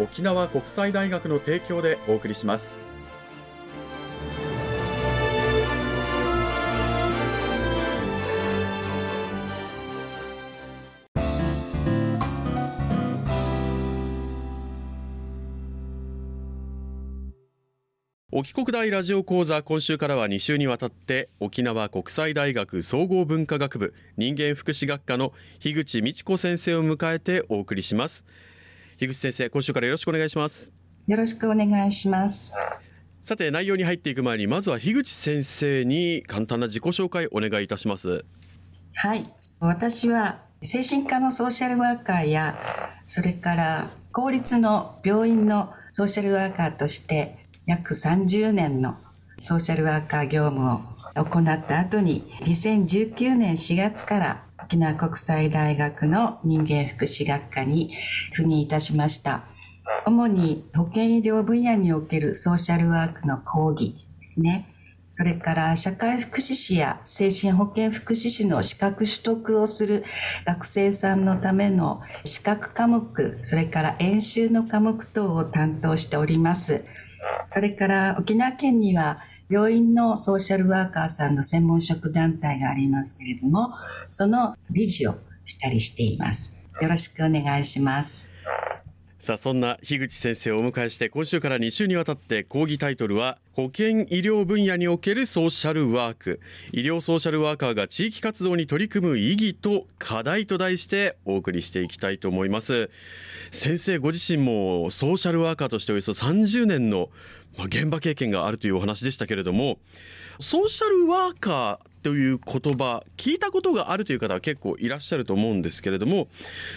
沖縄国際大学の提供でお送りします。沖国大ラジオ講座今週からは2週にわたって沖縄国際大学総合文化学部人間福祉学科の樋口美智子先生を迎えてお送りします。口先生今週からよろしくお願いします。よろしくお願いします。さて内容に入っていく前にまずは樋口先生に簡単な自己紹介お願いいたします。はい。私は精神科のソーシャルワーカーやそれから公立の病院のソーシャルワーカーとして約30年のソーシャルワーカー業務を行った後に2019年4月から沖縄国際大学の人間福祉学科に赴任いたしました。主に保健医療分野におけるソーシャルワークの講義ですね。それから社会福祉士や精神保健福祉士の資格取得をする学生さんのための資格科目、それから演習の科目等を担当しております。それから沖縄県には病院のソーシャルワーカーさんの専門職団体がありますけれども、その理事をしたりしています。よろしくお願いします。さあそんな樋口先生をお迎えして今週から2週にわたって講義タイトルは保健医療分野におけるソーシャルワーク医療ソーシャルワーカーが地域活動に取り組む意義と課題と題してお送りしていきたいと思います先生ご自身もソーシャルワーカーとしておよそ30年のまあ現場経験があるというお話でしたけれどもソーシャルワーカーという言葉聞いたことがあるという方は結構いらっしゃると思うんですけれども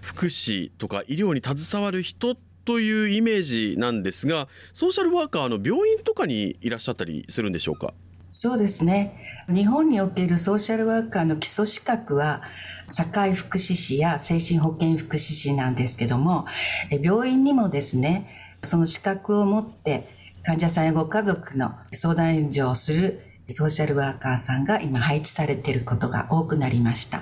福祉とか医療に携わる人というイメージなんですがソーシャルワーカーの病院とかにいらっしゃったりするんでしょうか？そうですね。日本におけるソーシャルワーカーの基礎資格は社会福祉士や精神保健福祉士なんですけども病院にもですねその資格を持って患者さんやご家族の相談援助をするソーシャルワーカーさんが今配置されていることが多くなりました。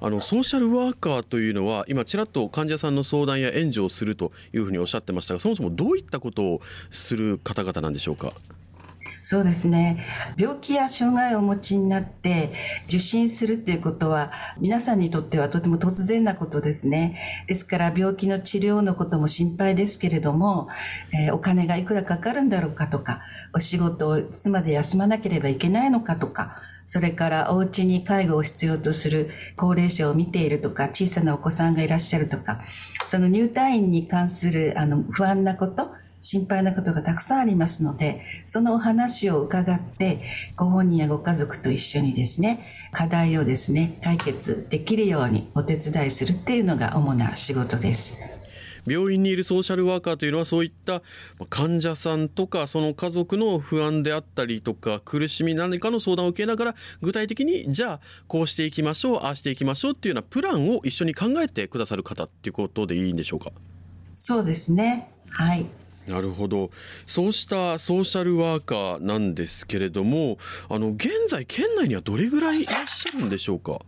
あのソーシャルワーカーというのは今ちらっと患者さんの相談や援助をするというふうにおっしゃってましたがそもそもどういったことをする方々なんでしょうか？そうですね。病気や障害をお持ちになって受診するっていうことは皆さんにとってはとても突然なことですね。ですから病気の治療のことも心配ですけれども、えー、お金がいくらかかるんだろうかとか、お仕事をいつまで休まなければいけないのかとか、それからお家に介護を必要とする高齢者を見ているとか、小さなお子さんがいらっしゃるとか、その入退院に関するあの不安なこと、心配なことがたくさんありますので、そのお話を伺って、ご本人やご家族と一緒にですね、課題をですね、解決できるようにお手伝いするっていうのが主な仕事です。病院にいるソーシャルワーカーというのはそういった患者さんとかその家族の不安であったりとか苦しみ何かの相談を受けながら具体的にじゃあこうしていきましょうああしていきましょうっていうようなプランを一緒に考えてくださる方っていうことでいいんでしょうか？そうですね。はいなるほど。そうしたソーシャルワーカーなんですけれどもあの現在県内にはどれぐらいいらっしゃるんでしょうか？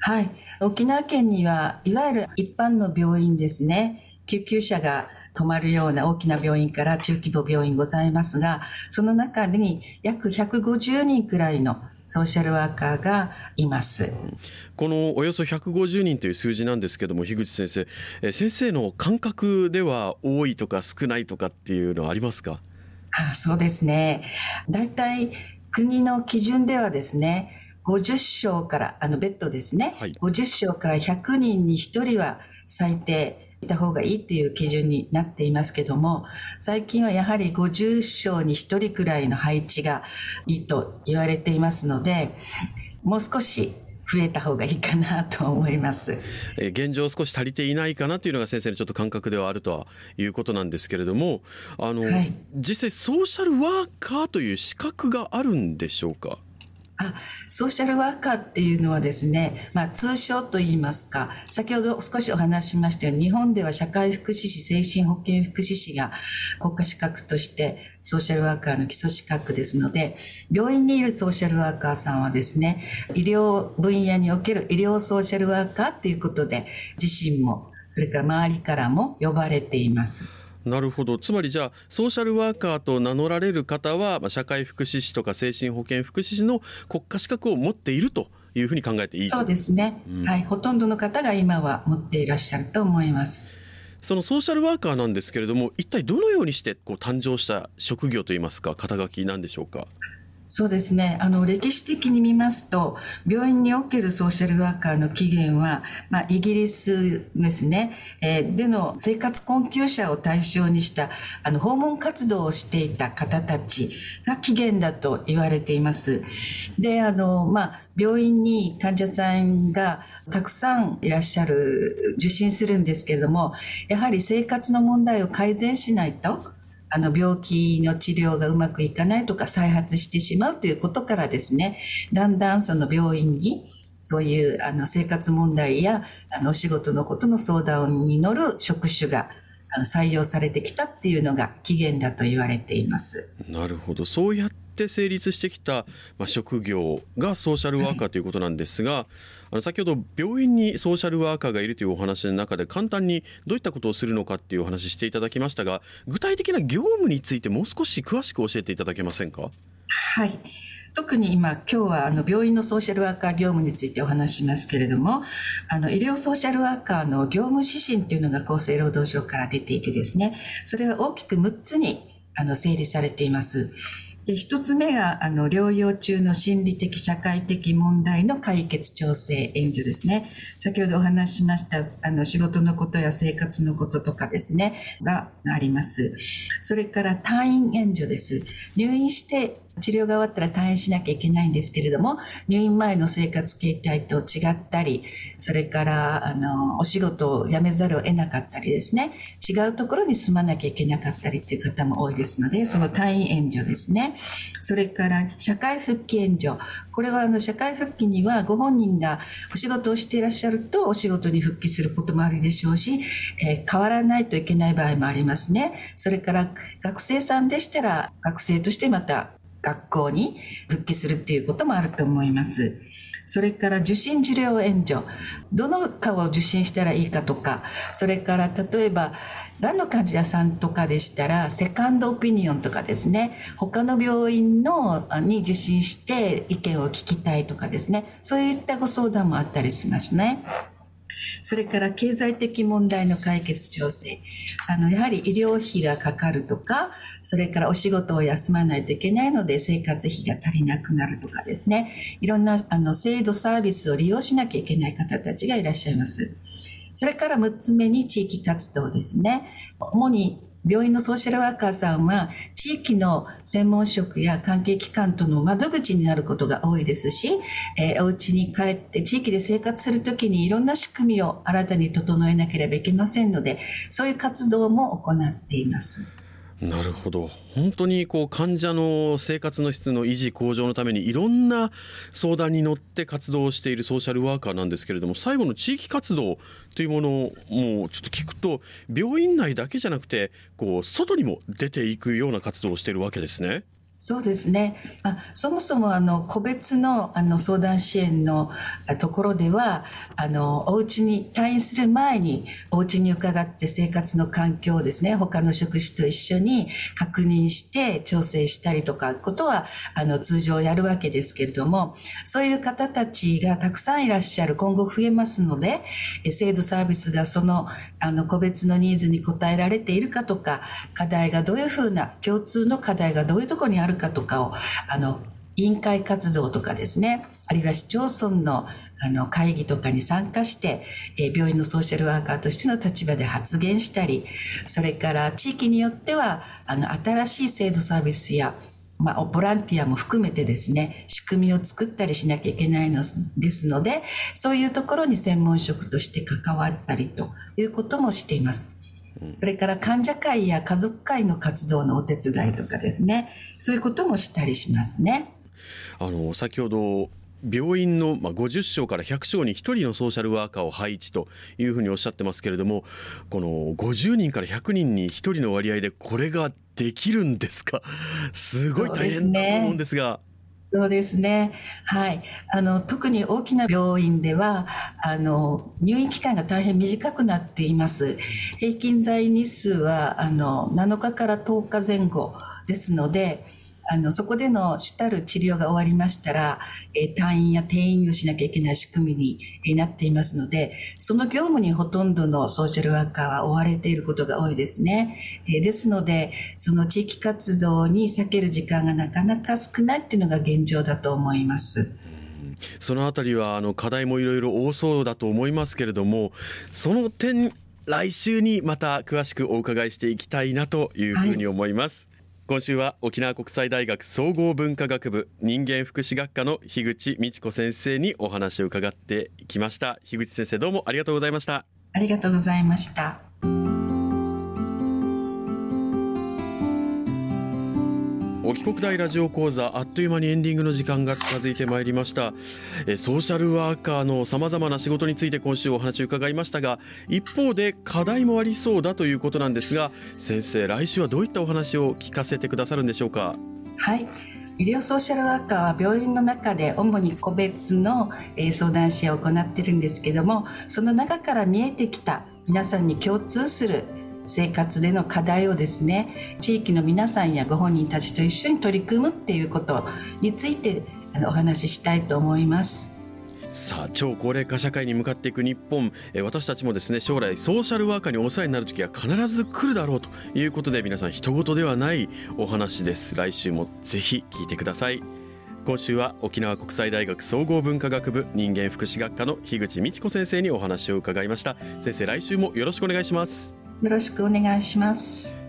はい。沖縄県にはいわゆる一般の病院ですね。救急車が止まるような大きな病院から中規模病院ございますがその中に約150人くらいのソーシャルワーカーがいます。このおよそ150人という数字なんですけども樋口先生、え先生の感覚では多いとか少ないとかっていうのはありますか？あそうですね。大体国の基準ではですね、50床から、あのベッドですね、はい、50床から100人に1人は最低いた方がいいっていう基準になっていますけども、最近はやはり50床に1人くらいの配置がいいと言われていますので、もう少し増えた方がいいかなと思います。現状少し足りていないかなというのが先生のちょっと感覚ではあるとはいうことなんですけれども、あの、はい、実際ソーシャルワーカーという資格があるんでしょうか？あソーシャルワーカーっていうのはですね、まあ、通称といいますか先ほど少しお話ししましたように日本では社会福祉士精神保健福祉士が国家資格としてソーシャルワーカーの基礎資格ですので病院にいるソーシャルワーカーさんはですね医療分野における医療ソーシャルワーカーっていうことで自身もそれから周りからも呼ばれています。なるほど。つまりじゃあソーシャルワーカーと名乗られる方は、まあ、社会福祉士とか精神保健福祉士の国家資格を持っているというふうに考えていいそうですね、うん、はい。ほとんどの方が今は持っていらっしゃると思います。そのソーシャルワーカーなんですけれども一体どのようにしてこう誕生した職業といいますか肩書きなんでしょうか？そうですね。あの、歴史的に見ますと、病院におけるソーシャルワーカーの起源は、まあ、イギリスですね、えー、での生活困窮者を対象にした、あの、訪問活動をしていた方たちが起源だと言われています。で、あの、まあ、病院に患者さんがたくさんいらっしゃる、受診するんですけれども、やはり生活の問題を改善しないと、あの病気の治療がうまくいかないとか再発してしまうということからですね、だんだんその病院にそういうあの生活問題やあのお仕事のことの相談に乗る職種があの採用されてきたっていうのが起源だと言われています。なるほど。そうやって成立してきた、まあ、職業がソーシャルワーカーということなんですが、はいあの先ほど病院にソーシャルワーカーがいるというお話の中で簡単にどういったことをするのかっていうお話していただきましたが具体的な業務についてもう少し詳しく教えていただけませんか？はい特に今今日はあの病院のソーシャルワーカー業務についてお話しますけれどもあの医療ソーシャルワーカーの業務指針というのが厚生労働省から出ていてですねそれは大きく6つにあの整理されています。で一つ目があの療養中の心理的社会的問題の解決調整援助ですね。先ほどお話ししましたあの仕事のことや生活のこととかですねがあります。それから退院援助です。入院して治療が終わったら退院しなきゃいけないんですけれども、入院前の生活形態と違ったり、それから、あの、お仕事を辞めざるを得なかったりですね、違うところに住まなきゃいけなかったりっていう方も多いですので、その退院援助ですね。それから、社会復帰援助。これは、あの、社会復帰にはご本人がお仕事をしていらっしゃると、お仕事に復帰することもあるでしょうし、えー、変わらないといけない場合もありますね。それから、学生さんでしたら、学生としてまた学校に復帰するっていうこともあると思います。それから受診受領援助。どの科を受診したらいいかとか、それから例えば、がんの患者さんとかでしたら、セカンドオピニオンとかですね、他の病院のに受診して意見を聞きたいとかですね、そういったご相談もあったりしますね。それから経済的問題の解決調整。あの、やはり医療費がかかるとか、それからお仕事を休まないといけないので生活費が足りなくなるとかですね。いろんな、あの、制度サービスを利用しなきゃいけない方たちがいらっしゃいます。それから6つ目に地域活動ですね。主に病院のソーシャルワーカーさんは地域の専門職や関係機関との窓口になることが多いですし、えー、お家に帰って地域で生活するときにいろんな仕組みを新たに整えなければいけませんので、そういう活動も行っています。なるほど本当にこう患者の生活の質の維持向上のためにいろんな相談に乗って活動しているソーシャルワーカーなんですけれども最後の地域活動というものをもうちょっと聞くと病院内だけじゃなくてこう外にも出ていくような活動をしているわけですね。そうですね。あそもそもあの個別のあの相談支援のところでは、あのお家に退院する前にお家に伺って生活の環境をですね、他の職種と一緒に確認して調整したりとかことはあの通常やるわけですけれども、そういう方たちがたくさんいらっしゃる、今後増えますので、制度サービスがそのあの個別のニーズに応えられているかとか、課題がどういうふうな共通の課題がどういうところにあるるかとかを、あの、委員会活動とかですね、あるいは市町村のあの会議とかに参加して、え、病院のソーシャルワーカーとしての立場で発言したり、それから地域によっては、あの、新しい制度サービスや、まあ、ボランティアも含めてですね、仕組みを作ったりしなきゃいけないのですので、そういうところに専門職として関わったりということもしています。それから患者会や家族会の活動のお手伝いとかですね、そういうこともしたりしますね。あの先ほど病院の50床から100床に1人のソーシャルワーカーを配置というふうにおっしゃってますけれどもこの50人から100人に1人の割合でこれができるんですか？すごい大変だと思うんですが。そうですね。はい。あの、特に大きな病院では、あの、入院期間が大変短くなっています。平均在日数は、あの、7日から10日前後ですので、あの、そこでの主たる治療が終わりましたら、えー、退院や転院をしなきゃいけない仕組みになっていますので、その業務にほとんどのソーシャルワーカーは追われていることが多いですね。えー、ですので、その地域活動に避ける時間がなかなか少ないっていうのが現状だと思います。そのあたりはあの課題もいろいろ多そうだと思いますけれども、その点来週にまた詳しくお伺いしていきたいなというふうに思います。はい今週は沖縄国際大学総合文化学部人間福祉学科の樋口美智子先生にお話を伺ってきました。樋口先生どうもありがとうございました。ありがとうございました。沖国大ラジオ講座あっという間にエンディングの時間が近づいてまいりました。えソーシャルワーカーのさまざまな仕事について今週お話を伺いましたが一方で課題もありそうだということなんですが先生来週はどういったお話を聞かせてくださるんでしょうか？はい。医療ソーシャルワーカーは病院の中で主に個別の相談支援を行っているんですけどもその中から見えてきた皆さんに共通する生活での課題をですね地域の皆さんやご本人たちと一緒に取り組むっていうことについてお話ししたいと思います。さあ超高齢化社会に向かっていく日本。え私たちもですね将来ソーシャルワーカーにお世話になる時は必ず来るだろうということで皆さん人事ではないお話です。来週もぜひ聞いてください。今週は沖縄国際大学総合文化学部人間福祉学科の樋口美智子先生にお話を伺いました。先生来週もよろしくお願いします。よろしくお願いします。